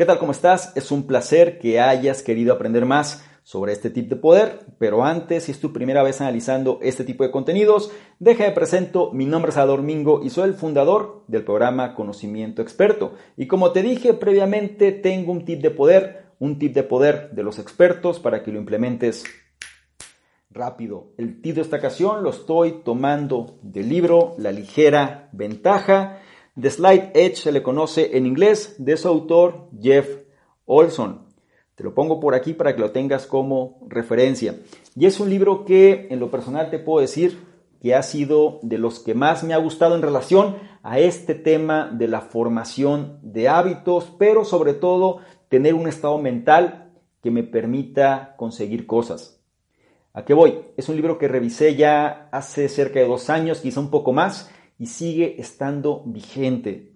¿Qué tal? ¿Cómo estás? Es un placer que hayas querido aprender más sobre este tipo de poder, pero antes, si es tu primera vez analizando este tipo de contenidos, déjame presento, mi nombre es Ador Mingo y soy el fundador del programa Conocimiento Experto. Y como te dije previamente, tengo un tip de poder, un tip de poder de los expertos para que lo implementes rápido. El tip de esta ocasión lo estoy tomando del libro La ligera ventaja The Slide Edge se le conoce en inglés de su autor Jeff Olson. Te lo pongo por aquí para que lo tengas como referencia. Y es un libro que en lo personal te puedo decir que ha sido de los que más me ha gustado en relación a este tema de la formación de hábitos, pero sobre todo tener un estado mental que me permita conseguir cosas. ¿A qué voy? Es un libro que revisé ya hace cerca de dos años, quizá un poco más, y sigue estando vigente.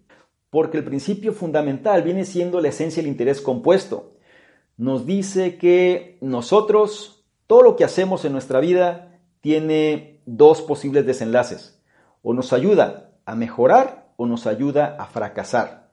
Porque el principio fundamental viene siendo la esencia del interés compuesto. Nos dice que nosotros, todo lo que hacemos en nuestra vida tiene dos posibles desenlaces. O nos ayuda a mejorar o nos ayuda a fracasar.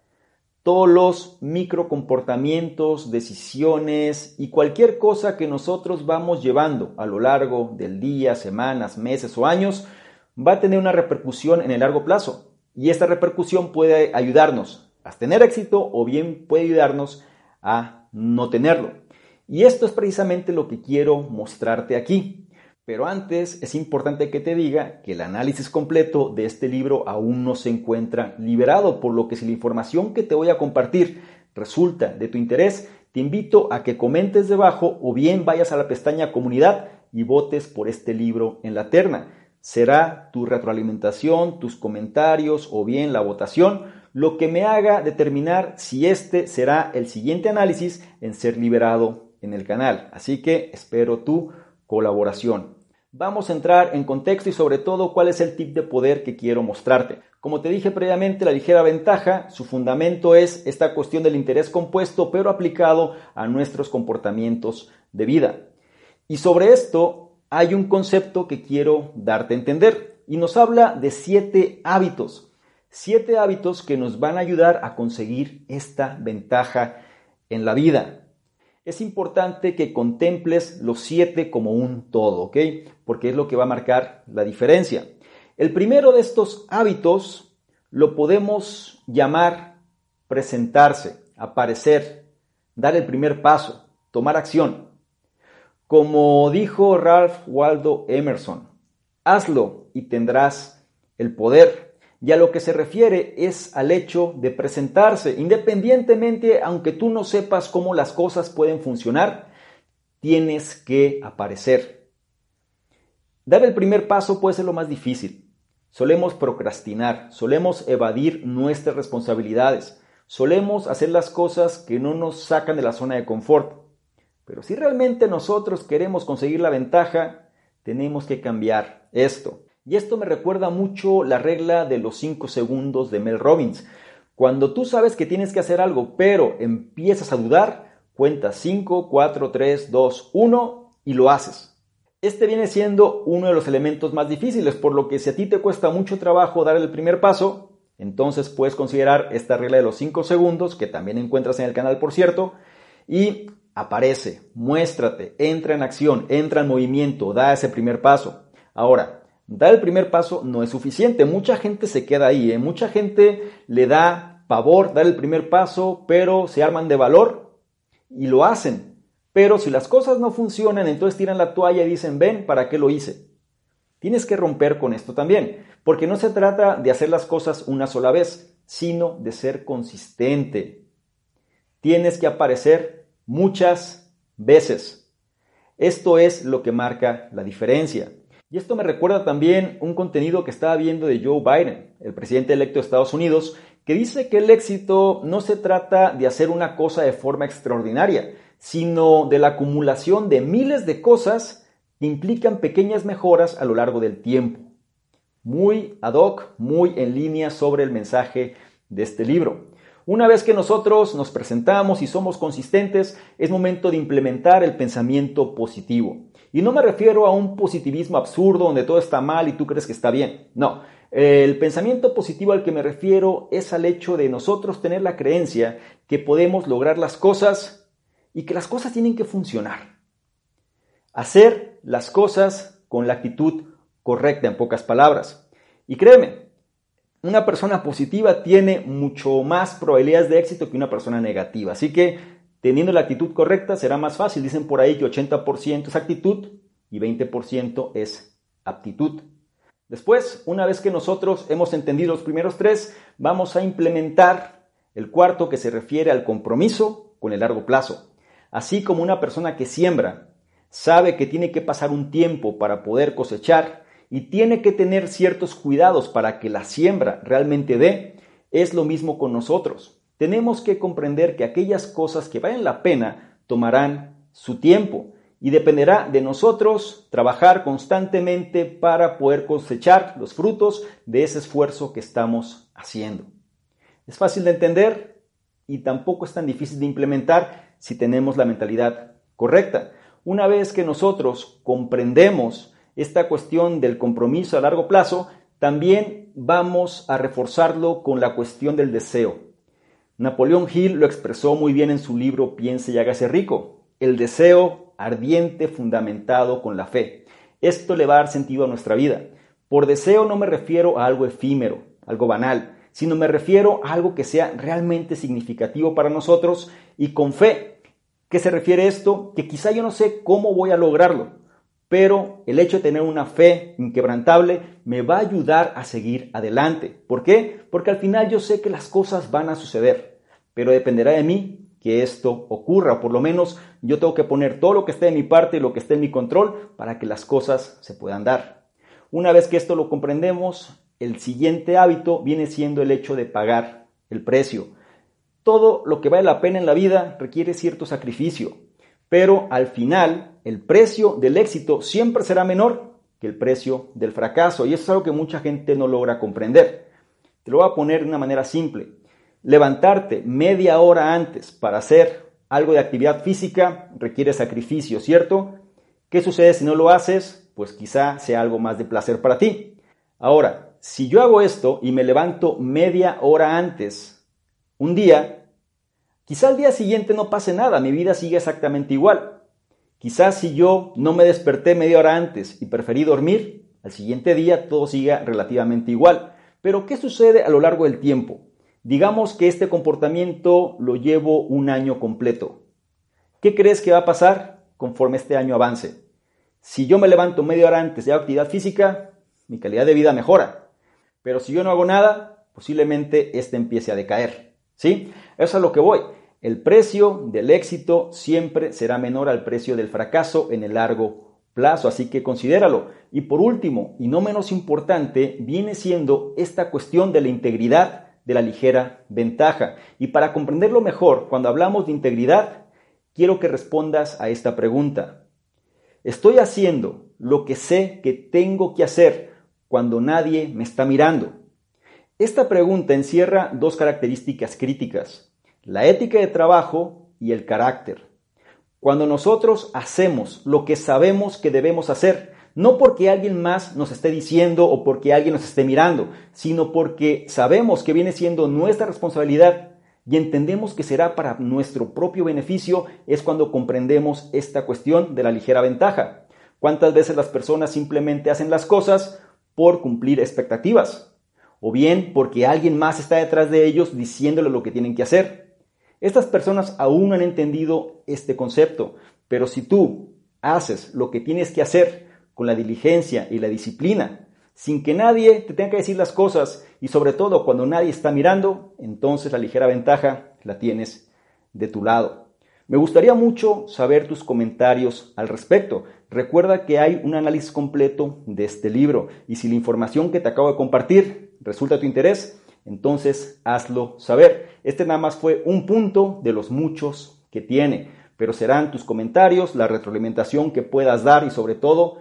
Todos los microcomportamientos, decisiones y cualquier cosa que nosotros vamos llevando a lo largo del día, semanas, meses o años va a tener una repercusión en el largo plazo. Y esta repercusión puede ayudarnos a tener éxito o bien puede ayudarnos a no tenerlo. Y esto es precisamente lo que quiero mostrarte aquí. Pero antes es importante que te diga que el análisis completo de este libro aún no se encuentra liberado, por lo que si la información que te voy a compartir resulta de tu interés, te invito a que comentes debajo o bien vayas a la pestaña comunidad y votes por este libro en la terna será tu retroalimentación, tus comentarios o bien la votación lo que me haga determinar si este será el siguiente análisis en ser liberado en el canal. Así que espero tu colaboración. Vamos a entrar en contexto y sobre todo cuál es el tip de poder que quiero mostrarte. Como te dije previamente, la ligera ventaja, su fundamento es esta cuestión del interés compuesto, pero aplicado a nuestros comportamientos de vida. Y sobre esto hay un concepto que quiero darte a entender y nos habla de siete hábitos. Siete hábitos que nos van a ayudar a conseguir esta ventaja en la vida. Es importante que contemples los siete como un todo, ¿ok? Porque es lo que va a marcar la diferencia. El primero de estos hábitos lo podemos llamar presentarse, aparecer, dar el primer paso, tomar acción. Como dijo Ralph Waldo Emerson, hazlo y tendrás el poder. Y a lo que se refiere es al hecho de presentarse, independientemente, aunque tú no sepas cómo las cosas pueden funcionar, tienes que aparecer. Dar el primer paso puede ser lo más difícil. Solemos procrastinar, solemos evadir nuestras responsabilidades, solemos hacer las cosas que no nos sacan de la zona de confort. Pero si realmente nosotros queremos conseguir la ventaja, tenemos que cambiar esto. Y esto me recuerda mucho la regla de los 5 segundos de Mel Robbins. Cuando tú sabes que tienes que hacer algo, pero empiezas a dudar, cuenta 5, 4, 3, 2, 1 y lo haces. Este viene siendo uno de los elementos más difíciles, por lo que si a ti te cuesta mucho trabajo dar el primer paso, entonces puedes considerar esta regla de los 5 segundos, que también encuentras en el canal por cierto, y aparece, muéstrate, entra en acción, entra en movimiento, da ese primer paso. Ahora, dar el primer paso no es suficiente, mucha gente se queda ahí, ¿eh? mucha gente le da pavor dar el primer paso, pero se arman de valor y lo hacen. Pero si las cosas no funcionan, entonces tiran la toalla y dicen, ven, ¿para qué lo hice? Tienes que romper con esto también, porque no se trata de hacer las cosas una sola vez, sino de ser consistente. Tienes que aparecer muchas veces. Esto es lo que marca la diferencia. Y esto me recuerda también un contenido que estaba viendo de Joe Biden, el presidente electo de Estados Unidos, que dice que el éxito no se trata de hacer una cosa de forma extraordinaria, sino de la acumulación de miles de cosas que implican pequeñas mejoras a lo largo del tiempo. Muy ad hoc, muy en línea sobre el mensaje de este libro. Una vez que nosotros nos presentamos y somos consistentes, es momento de implementar el pensamiento positivo. Y no me refiero a un positivismo absurdo donde todo está mal y tú crees que está bien. No, el pensamiento positivo al que me refiero es al hecho de nosotros tener la creencia que podemos lograr las cosas y que las cosas tienen que funcionar. Hacer las cosas con la actitud correcta, en pocas palabras. Y créeme, una persona positiva tiene mucho más probabilidades de éxito que una persona negativa. Así que teniendo la actitud correcta será más fácil. Dicen por ahí que 80% es actitud y 20% es aptitud. Después, una vez que nosotros hemos entendido los primeros tres, vamos a implementar el cuarto que se refiere al compromiso con el largo plazo. Así como una persona que siembra sabe que tiene que pasar un tiempo para poder cosechar y tiene que tener ciertos cuidados para que la siembra realmente dé, es lo mismo con nosotros. Tenemos que comprender que aquellas cosas que valen la pena tomarán su tiempo y dependerá de nosotros trabajar constantemente para poder cosechar los frutos de ese esfuerzo que estamos haciendo. Es fácil de entender y tampoco es tan difícil de implementar si tenemos la mentalidad correcta. Una vez que nosotros comprendemos esta cuestión del compromiso a largo plazo, también vamos a reforzarlo con la cuestión del deseo. Napoleón Hill lo expresó muy bien en su libro Piense y hágase rico. El deseo ardiente, fundamentado con la fe. Esto le va a dar sentido a nuestra vida. Por deseo no me refiero a algo efímero, algo banal, sino me refiero a algo que sea realmente significativo para nosotros y con fe. ¿Qué se refiere esto? Que quizá yo no sé cómo voy a lograrlo, pero el hecho de tener una fe inquebrantable me va a ayudar a seguir adelante. ¿Por qué? Porque al final yo sé que las cosas van a suceder, pero dependerá de mí que esto ocurra, por lo menos yo tengo que poner todo lo que esté de mi parte y lo que esté en mi control para que las cosas se puedan dar. Una vez que esto lo comprendemos, el siguiente hábito viene siendo el hecho de pagar el precio. Todo lo que vale la pena en la vida requiere cierto sacrificio, pero al final el precio del éxito siempre será menor que el precio del fracaso y eso es algo que mucha gente no logra comprender. Te lo voy a poner de una manera simple. Levantarte media hora antes para hacer algo de actividad física requiere sacrificio, ¿cierto? ¿Qué sucede si no lo haces? Pues quizá sea algo más de placer para ti. Ahora, si yo hago esto y me levanto media hora antes, un día, quizá al día siguiente no pase nada, mi vida sigue exactamente igual. Quizás si yo no me desperté media hora antes y preferí dormir, al siguiente día todo siga relativamente igual. Pero ¿qué sucede a lo largo del tiempo? Digamos que este comportamiento lo llevo un año completo. ¿Qué crees que va a pasar conforme este año avance? Si yo me levanto media hora antes de actividad física, mi calidad de vida mejora. Pero si yo no hago nada, posiblemente este empiece a decaer. ¿Sí? Eso es a lo que voy. El precio del éxito siempre será menor al precio del fracaso en el largo plazo, así que considéralo. Y por último, y no menos importante, viene siendo esta cuestión de la integridad de la ligera ventaja. Y para comprenderlo mejor, cuando hablamos de integridad, quiero que respondas a esta pregunta. ¿Estoy haciendo lo que sé que tengo que hacer cuando nadie me está mirando? Esta pregunta encierra dos características críticas, la ética de trabajo y el carácter. Cuando nosotros hacemos lo que sabemos que debemos hacer, no porque alguien más nos esté diciendo o porque alguien nos esté mirando, sino porque sabemos que viene siendo nuestra responsabilidad y entendemos que será para nuestro propio beneficio, es cuando comprendemos esta cuestión de la ligera ventaja. ¿Cuántas veces las personas simplemente hacen las cosas por cumplir expectativas? O bien porque alguien más está detrás de ellos diciéndole lo que tienen que hacer. Estas personas aún no han entendido este concepto, pero si tú haces lo que tienes que hacer, con la diligencia y la disciplina, sin que nadie te tenga que decir las cosas y sobre todo cuando nadie está mirando, entonces la ligera ventaja la tienes de tu lado. Me gustaría mucho saber tus comentarios al respecto. Recuerda que hay un análisis completo de este libro y si la información que te acabo de compartir resulta de tu interés, entonces hazlo saber. Este nada más fue un punto de los muchos que tiene, pero serán tus comentarios, la retroalimentación que puedas dar y sobre todo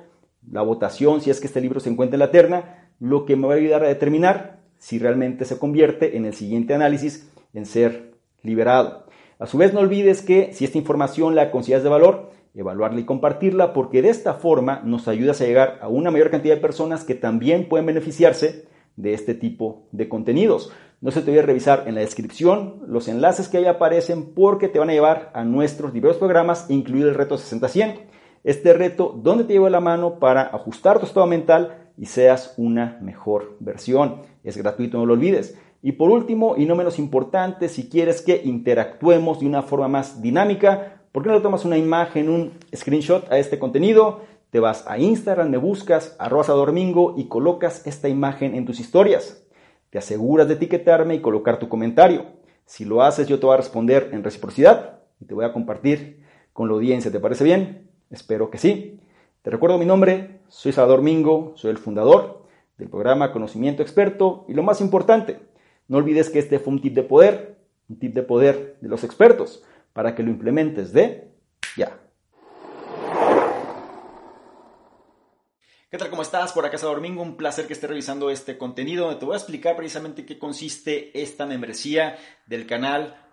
la votación si es que este libro se encuentra en la terna, lo que me va a ayudar a determinar si realmente se convierte en el siguiente análisis en ser liberado. A su vez no olvides que si esta información la consideras de valor, evaluarla y compartirla porque de esta forma nos ayudas a llegar a una mayor cantidad de personas que también pueden beneficiarse de este tipo de contenidos. No se te olvide revisar en la descripción los enlaces que ahí aparecen porque te van a llevar a nuestros diversos programas, incluido el reto 60-100. Este reto donde te llevo la mano para ajustar tu estado mental y seas una mejor versión. Es gratuito, no lo olvides. Y por último, y no menos importante, si quieres que interactuemos de una forma más dinámica, ¿por qué no le tomas una imagen, un screenshot a este contenido? Te vas a Instagram, me buscas, arroba domingo y colocas esta imagen en tus historias. Te aseguras de etiquetarme y colocar tu comentario. Si lo haces, yo te voy a responder en reciprocidad y te voy a compartir con la audiencia. ¿Te parece bien? Espero que sí. Te recuerdo mi nombre, soy Salvador Mingo, soy el fundador del programa Conocimiento Experto y lo más importante, no olvides que este fue un tip de poder, un tip de poder de los expertos para que lo implementes de ya. ¿Qué tal? ¿Cómo estás? Por acá es Domingo, un placer que estés revisando este contenido te voy a explicar precisamente qué consiste esta membresía del canal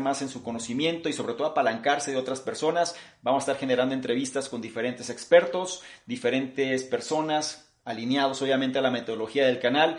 más en su conocimiento y sobre todo apalancarse de otras personas. Vamos a estar generando entrevistas con diferentes expertos, diferentes personas alineados obviamente a la metodología del canal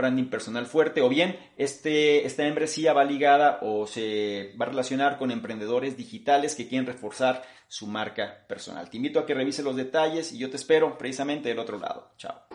branding personal fuerte o bien este, esta membresía va ligada o se va a relacionar con emprendedores digitales que quieren reforzar su marca personal. Te invito a que revises los detalles y yo te espero precisamente del otro lado. Chao.